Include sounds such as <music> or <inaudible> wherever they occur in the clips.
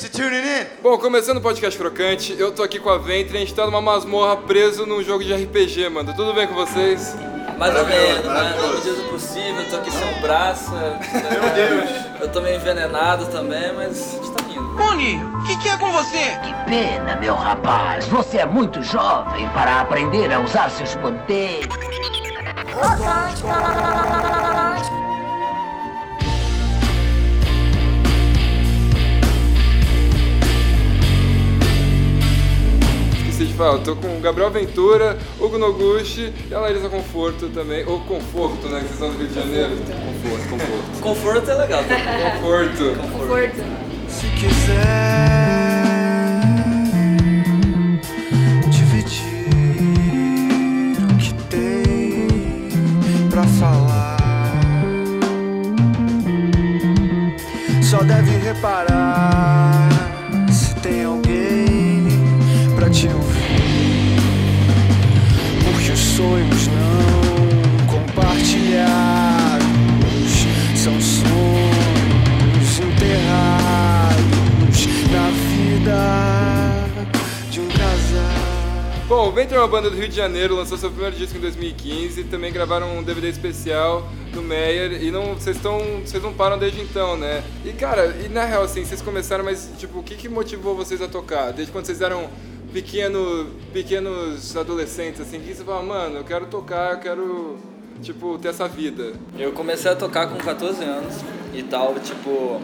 Thanks for tuning in. Bom, começando o podcast Crocante, eu tô aqui com a Ventre, a gente tá numa masmorra preso num jogo de RPG, mano. Tudo bem com vocês? Mais ou menos, né? Na medida do possível, eu tô aqui sem um braço. Meu Deus! Eu tô meio envenenado também, mas a gente tá indo. Tony, o que, que é com você? Que pena, meu rapaz. Você é muito jovem para aprender a usar seus poderes. Esqueci de falar, eu tô com o Gabriel Ventura, Hugo Noguchi e a Larissa Conforto também. Ou Conforto, né? Que vocês são do Rio de Janeiro. Conforto, Conforto. Conforto é legal também. Conforto. Conforto. Se quiser dividir o que tem pra falar, só deve reparar sonhos não compartilhados são sonhos enterrados na vida de um casal. Bom, o Ventre é uma banda do Rio de Janeiro, lançou seu primeiro disco em 2015, também gravaram um DVD especial no Meyer e não, vocês estão, vocês não param desde então, né? E cara, e na real assim, vocês começaram, mas tipo, o que que motivou vocês a tocar? Desde quando vocês eram pequeno, pequenos adolescentes assim, que você fala, mano, eu quero tocar, eu quero tipo ter essa vida. Eu comecei a tocar com 14 anos e tal, tipo.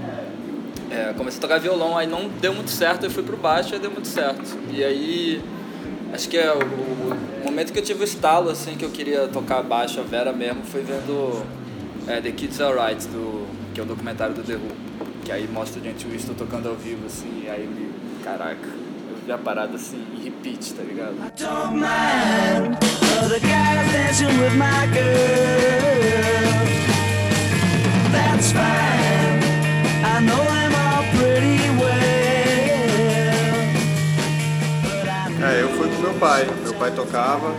é, comecei a tocar violão, aí não deu muito certo, eu fui pro baixo e deu muito certo. E aí. Acho que é o, o momento que eu tive o estalo, assim, que eu queria tocar baixo, a Vera mesmo, foi vendo é, The Kids Alright, do, que é o documentário do The Who. Que aí mostra o Gente Winston tocando ao vivo, assim, e aí. Caraca, vi a parada assim, em repeat, tá ligado? É, eu fui com meu pai. Meu pai tocava.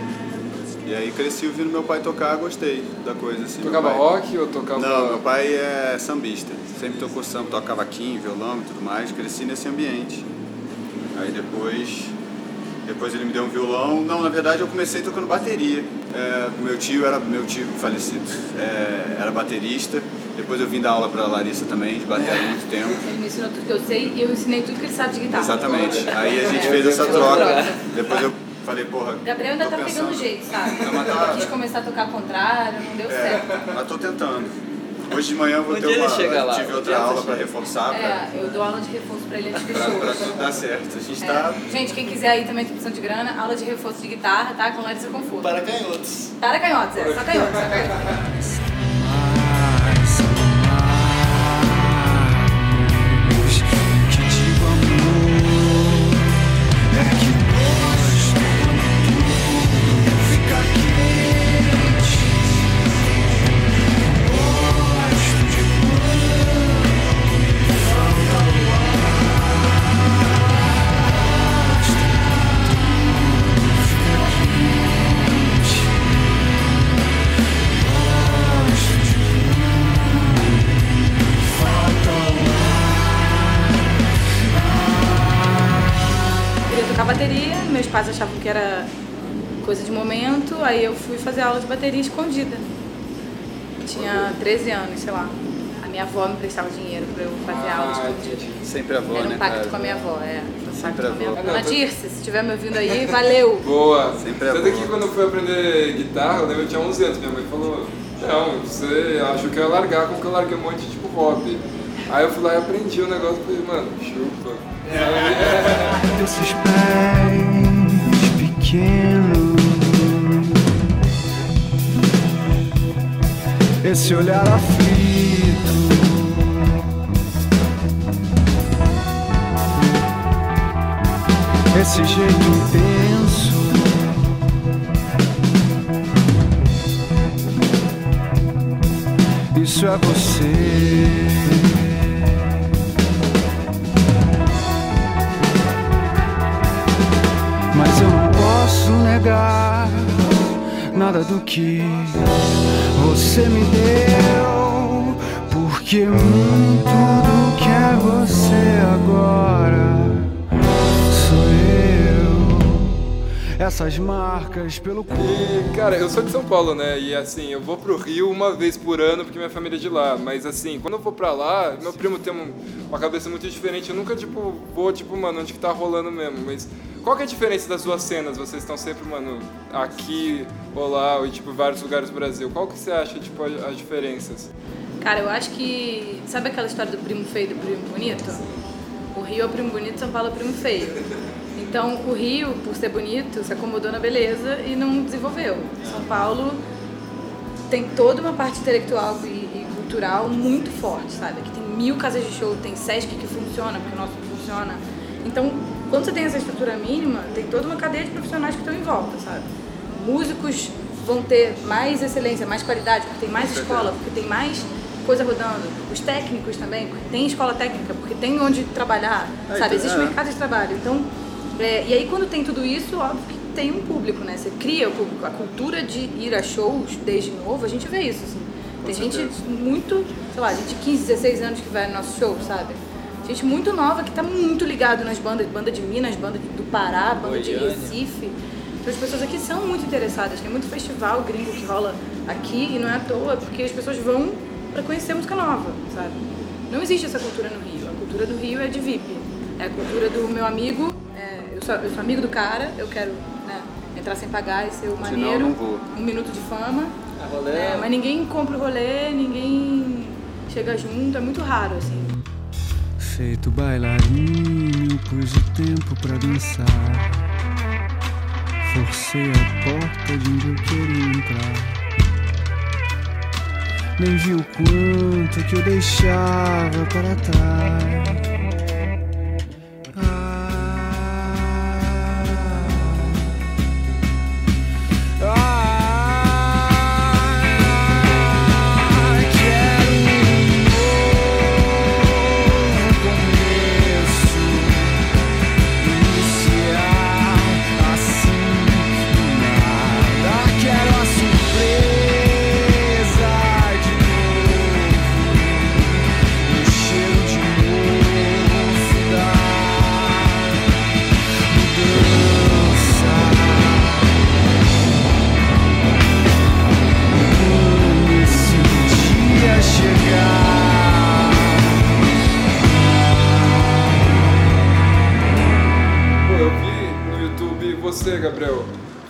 E aí cresci ouvindo meu pai tocar, gostei da coisa assim. Tocava pai- rock ou tocava Não, meu pai é sambista. Sempre tocou samba, tocava aqui, violão e tudo mais. Cresci nesse ambiente. Aí depois, depois ele me deu um violão. Não, na verdade eu comecei tocando bateria. É, meu tio era meu tio falecido, é, era baterista. Depois eu vim dar aula pra Larissa também de bateria há muito tempo. Ele me ensinou tudo que eu sei e eu ensinei tudo que ele sabe de guitarra. Exatamente. Aí a gente fez essa troca. Depois eu falei, porra. Gabriel ainda tá pensando- pegando jeito, sabe? Não, tá- quis começar a tocar ao contrário, não deu É, certo. mas tô tentando. Hoje de manhã eu vou Um ter uma. lá, tive um outra aula chega. reforçar, pra, É, eu dou aula de reforço pra ele antes do pra, show. pra tudo dar certo. A gente É. tá. Gente, quem quiser aí também tem opção de grana, aula de reforço de guitarra, tá? Com Larissa Conforto. Para canhotos. Para canhotos, é. Só canhotos, só canhotos. <laughs> tocar bateria, meus pais achavam que era coisa de momento, aí eu fui fazer aula de bateria escondida. Tinha 13 anos, sei lá. A minha avó me prestava dinheiro pra eu fazer aula Ah, escondida. entendi. Sempre a avó, Era né? um pacto cara? com a minha avó, é. Pacto Sempre com a avó. Dona Dirce, se estiver me ouvindo aí, valeu! <laughs> Boa. Sempre é Tanto que quando eu fui aprender guitarra, eu lembro que tinha 11 anos, minha mãe falou, não, você achou que eu ia largar, como que eu larguei um monte de tipo hobby. Aí eu fui lá e aprendi o negócio e falei, mano, chupa. <laughs> desses pés pequenos. Esse olhar aflito. Esse jeito intenso. Isso é você. nada do que você me deu, porque tudo que é você agora sou eu. Essas marcas pelo corpo. E, cara, eu sou de São Paulo, né? E assim, eu vou pro Rio uma vez por ano porque minha família é de lá. Mas assim, quando eu vou pra lá, meu primo tem uma cabeça muito diferente. Eu nunca, tipo, vou, tipo, mano, onde que tá rolando mesmo. Mas qual é a diferença das duas cenas? Vocês estão sempre, mano, aqui ou lá, ou tipo, vários lugares do Brasil. Qual que você acha, tipo, as diferenças? Cara, eu acho que. Sabe aquela história do primo feio e do primo bonito? O Rio é o primo bonito, São Paulo é o primo feio. Então, o Rio, por ser bonito, se acomodou na beleza e não desenvolveu. São Paulo tem toda uma parte intelectual e, e cultural muito forte, sabe? Que tem mil casas de show, tem Sesc que funciona, porque o nosso funciona. Então, quando você tem essa estrutura mínima, tem toda uma cadeia de profissionais que estão em volta, sabe? Músicos vão ter mais excelência, mais qualidade, porque tem mais escola, porque tem mais coisa rodando. Os técnicos também, porque tem escola técnica, porque tem onde trabalhar, É, sabe? então, Existe é. mercado de trabalho. Então, é, e aí quando tem tudo isso, óbvio que tem um público, né? Você cria o público. A cultura de ir a shows desde novo, a gente vê isso, assim. Tem gente muito, sei lá, gente de 15, 16 anos que vai no nosso show, sabe? Gente muito nova que tá muito ligado nas bandas, banda de Minas, banda de- do Pará, banda de Goiânia. Recife. Então as pessoas aqui são muito interessadas, tem muito festival gringo que rola aqui e não é à toa, porque as pessoas vão pra conhecer música nova, sabe? Não existe essa cultura no Rio. A cultura do Rio é de VIP. É a cultura do meu amigo, é, eu, sou, eu sou amigo do cara, eu quero né, entrar sem pagar e ser o maneiro, não vou. um minuto de fama. A rolê É, mas ninguém compra o rolê, ninguém chega junto, é muito raro, assim. Feito bailarino, pus o tempo pra dançar. Forcei a porta de onde eu queria entrar. Nem vi o quanto que eu deixava para trás.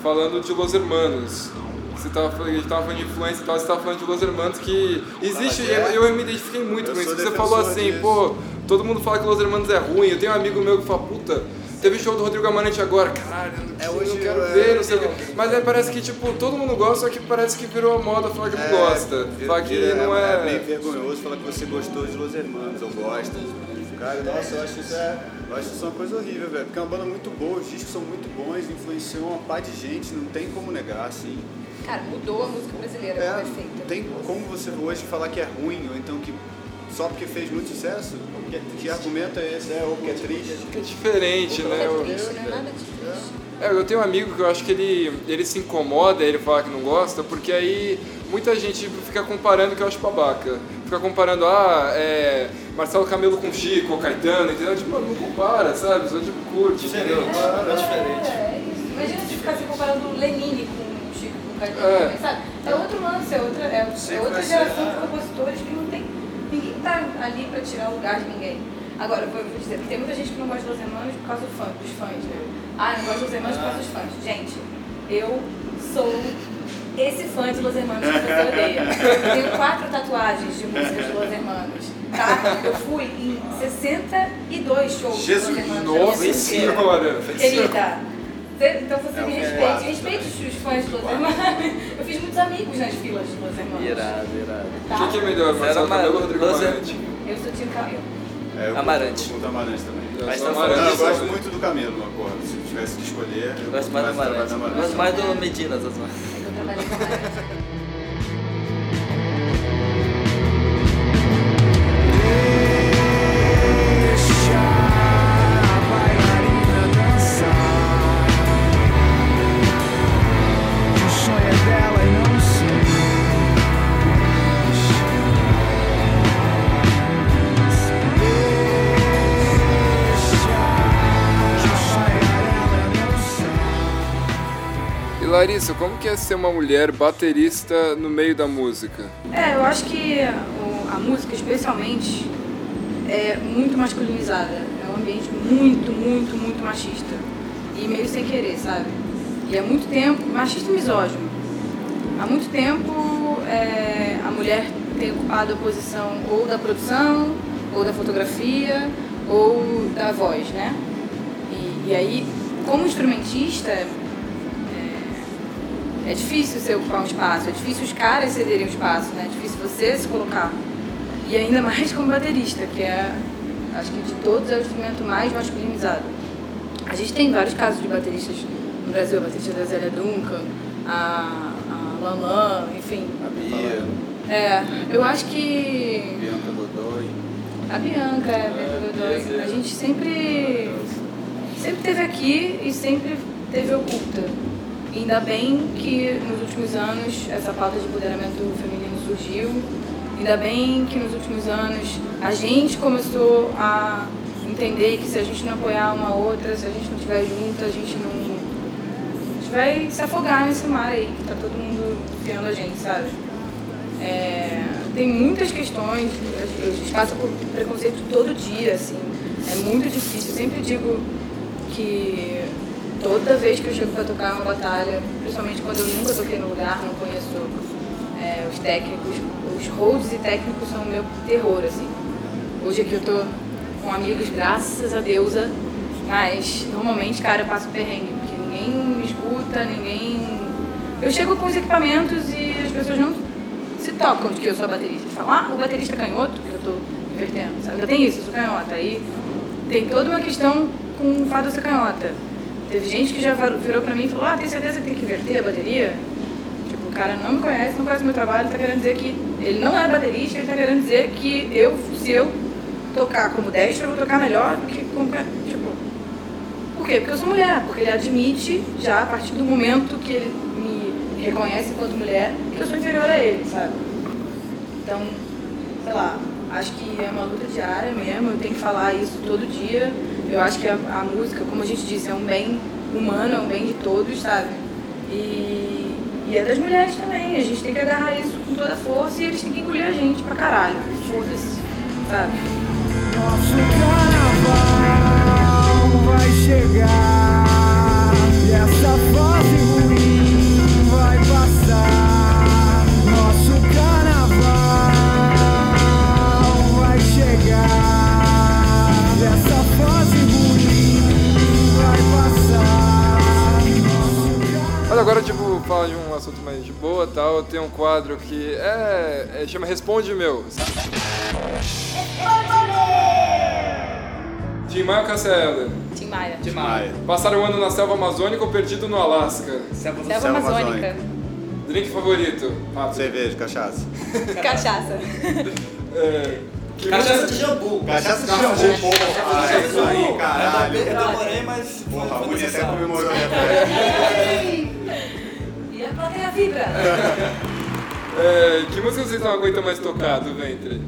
Falando de Los Hermanos. Você tava, gente tava falando de influência e tal, você tava falando de Los Hermanos que existe, que é. eu, eu me identifiquei muito Eu com isso. Você falou assim, disso. pô, todo mundo fala que Los Hermanos é ruim. Eu tenho um amigo meu que fala, puta, teve show do Rodrigo Amarante agora, caralho, É, hoje não quero é- ver, não sei o quê. Mas aí parece que, tipo, todo mundo gosta, só que parece que virou a moda falar que não gosta. Falar que vira- não é é... meio vergonhoso falar que você gostou de Los Hermanos ou gosta. Cara, nossa, eu acho isso é. Eu acho isso uma coisa horrível, velho. Porque é uma banda muito boa, os discos são muito bons, influenciou uma pá de gente, não tem como negar, assim. Cara, mudou a música brasileira, É, como é não feita. tem como você hoje falar que é ruim, ou então que só porque fez muito sucesso? Que, que argumento é esse? É, ou que é triste? que é diferente, né? É Eu- triste, não é nada de triste. É, eu tenho um amigo que eu acho que ele, ele se incomoda, ele fala que não gosta, porque aí muita gente fica comparando, que eu acho babaca. Fica comparando, ah, é, Marcelo Camelo com Chico ou Caetano, entendeu? Tipo, mano, não compara, sabe? Só tipo curte, entendeu? É isso. Imagina se ficasse comparando o Lenine com o Chico, com o Caetano, É. sabe? É outro lance, é outra, é, é outra geração de compositores que não tem... Ninguém tá ali pra tirar o lugar de ninguém. Agora, eu vou dizer, tem muita gente que não gosta dos Hermanos por causa do fã, dos fãs, né? Ah, não gosto dos Hermanos por causa dos fãs. Gente, eu sou esse fã de Los Hermanos que você odeia. Eu tenho quatro tatuagens de músicas de Los Hermanos, tá? Eu fui em 62 shows de Los Jesus, Hermanos. Nossa senhora! Querida, então você me respeite. Respeite os fãs de Los Hermanos. Eu fiz muitos amigos nas filas de Los Hermanos. Irado, irado. Tá? Quem que é melhor, Marcelo Camelo ou Rodrigo Amarante? Eu sou tio Camilo. É, eu Amarante. curto Amarante também. Eu Mas tá Não, Amarante, eu gosto muito do Camelo, mas, porra, se eu tivesse que escolher, eu Gosto mais do Amarante. Gosto mais do Medinas, as Valeu, Larissa, como que é ser uma mulher baterista no meio da música? É, eu acho que a música, especialmente, é muito masculinizada. É um ambiente muito, muito, muito machista. E meio sem querer, sabe? E há muito tempo, machista e misógino. Há muito tempo é, a mulher tem ocupado a posição ou da produção, ou da fotografia, ou da voz, né? E, e aí, como instrumentista, é, é difícil você ocupar um espaço, é difícil os caras cederem o espaço, né? É difícil você se colocar. E ainda mais como baterista, que é, acho que de todos é o instrumento mais masculinizado. A gente tem vários casos de bateristas no Brasil, a baterista da Zélia Duncan, a, a Lanlan, enfim. A Bia, É, eu acho que Bianca Godoy. a Bianca, a Bianca Godoy, a gente sempre, sempre teve aqui e sempre teve oculta. Ainda bem que nos últimos anos essa pauta de empoderamento feminino surgiu. Ainda bem que nos últimos anos a gente começou a entender que se a gente não apoiar uma outra, se a gente não estiver junto, a gente não. A gente vai se afogar nesse mar aí, que tá todo mundo enfiando a gente, sabe? É, tem muitas questões, a gente passa por preconceito todo dia, assim, é muito difícil. Eu sempre digo que toda vez que eu chego para tocar uma batalha, principalmente quando eu nunca toquei no lugar, não conheço é, os técnicos, os holds e técnicos são o meu terror, assim. Hoje aqui eu tô com amigos, graças a deusa, mas normalmente, cara, eu passo perrengue, porque ninguém me escuta, ninguém. Eu chego com os equipamentos e as pessoas não se tocam de que eu sou baterista. Falam, ah, o baterista é canhoto, que eu tô invertendo, sabe? Ainda tem isso, eu sou canhota. Aí tem toda uma questão com o fato de eu ser canhota. Teve gente que já virou pra mim e falou, ah, tem certeza que tem que inverter a bateria? Tipo, o cara não me conhece, não conhece meu trabalho, tá querendo dizer que ele não é baterista, ele tá querendo dizer que eu, se eu tocar como destro, eu vou tocar melhor do que como... Tipo, por quê? Porque eu sou mulher, porque ele admite já a partir do momento que ele me reconhece enquanto mulher que eu sou inferior a ele, sabe? Então, sei lá, acho que é uma luta diária mesmo, eu tenho que falar isso todo dia. Eu acho que a, a música, como a gente disse, é um bem humano, é um bem de todos, sabe? E, e é das mulheres também, a gente tem que agarrar isso com toda força e eles têm que engolir a gente pra caralho. Foda-se, sabe? Nosso carnaval vai chegar tipo, falar de um assunto mais de boa tal, eu tenho um quadro que é, é chama Responde Meu. Tim Maia ou Cássia Eller? Tim Maia. Maia. Passaram um ano na selva amazônica ou perdido no Alasca? Selva Selva Amazônica. Amazônica. Drink favorito? Rápido. Cerveja, cachaça. <laughs> Cachaça. É, Cachaça de jambu. Cachaça de jambu, porra. É isso aí, caralho. Eu demorei, mas. Porra, a Uni até comemorou né. <laughs> A plateia vibra. <laughs> É, que música vocês não aguentam mais tocar do ventre?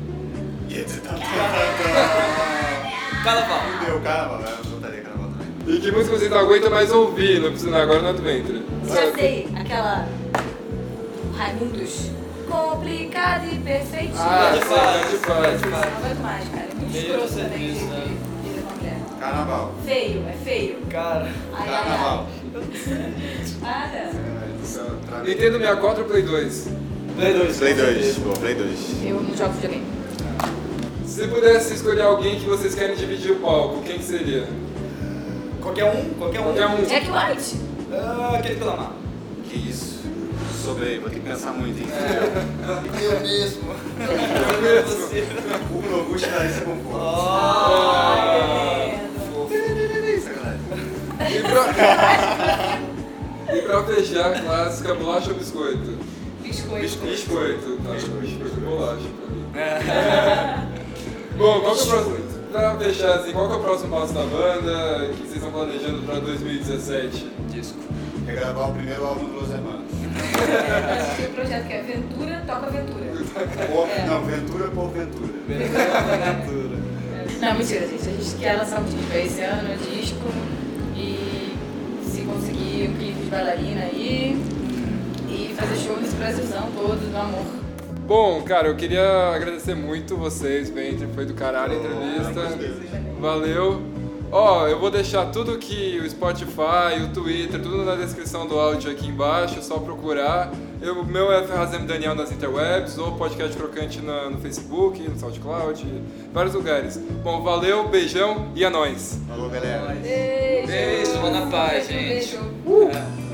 Carnaval. Deu carnaval, né? eu carnaval também. E que música vocês não aguentam mais ouvir? Não precisa agora não é do ventre. Já sei, aquela. Raimundos. Complicado e perfeitinho. Ah, de fase, de fase. de fase. Não aguento mais, cara. É muito Meio escroto também né? Carnaval. Feio, é feio. Cara. Ai, ai, Carnaval. <laughs> ai. Para. Nintendo 64 ou Play 2? Play 2. Play 2, boa, Play 2. Eu não jogo videogame. Se pudesse escolher alguém que vocês querem dividir o palco, quem que seria? Qualquer um? Qualquer um. Qualquer um. Jack White. Ah, aquele pela mão. Que isso? Sobrei, vou ter que pensar muito, hein? Eu mesmo. Eu mesmo. O Augusto da Larissa Conforto. Ai, Sacanagem. E pra... e pra a clássica, bolacha ou biscoito? Biscoito. Biscoito, tá? Biscoito e bolacha pra <laughs> mim. Bom, qual que é o próximo... Pra fechar assim, qual que é o próximo passo da banda que vocês estão planejando pra 2017? Disco. Quer gravar o primeiro álbum do Los Hermanos. Esse projeto que é Ventura, toca Ventura. Por- É. Não, Ventura por Ventura. Não, mentira, gente. A gente quer lançar um disco esse ano, disco. E se bailarina aí e fazer show nesse Brasilzão todo do amor. Bom, cara, eu queria agradecer muito vocês, Ventre, foi do caralho a entrevista. Valeu. Ó, oh, eu vou deixar tudo que o Spotify, o Twitter, tudo na descrição do áudio aqui embaixo, é só procurar. o meu é Ferrazem Daniel nas interwebs, ou podcast crocante na, no Facebook, no SoundCloud, vários lugares. Bom, valeu, beijão e é a nós. Falou, galera. Valeu. Beijo, manda paz, gente. Beijo. Uh.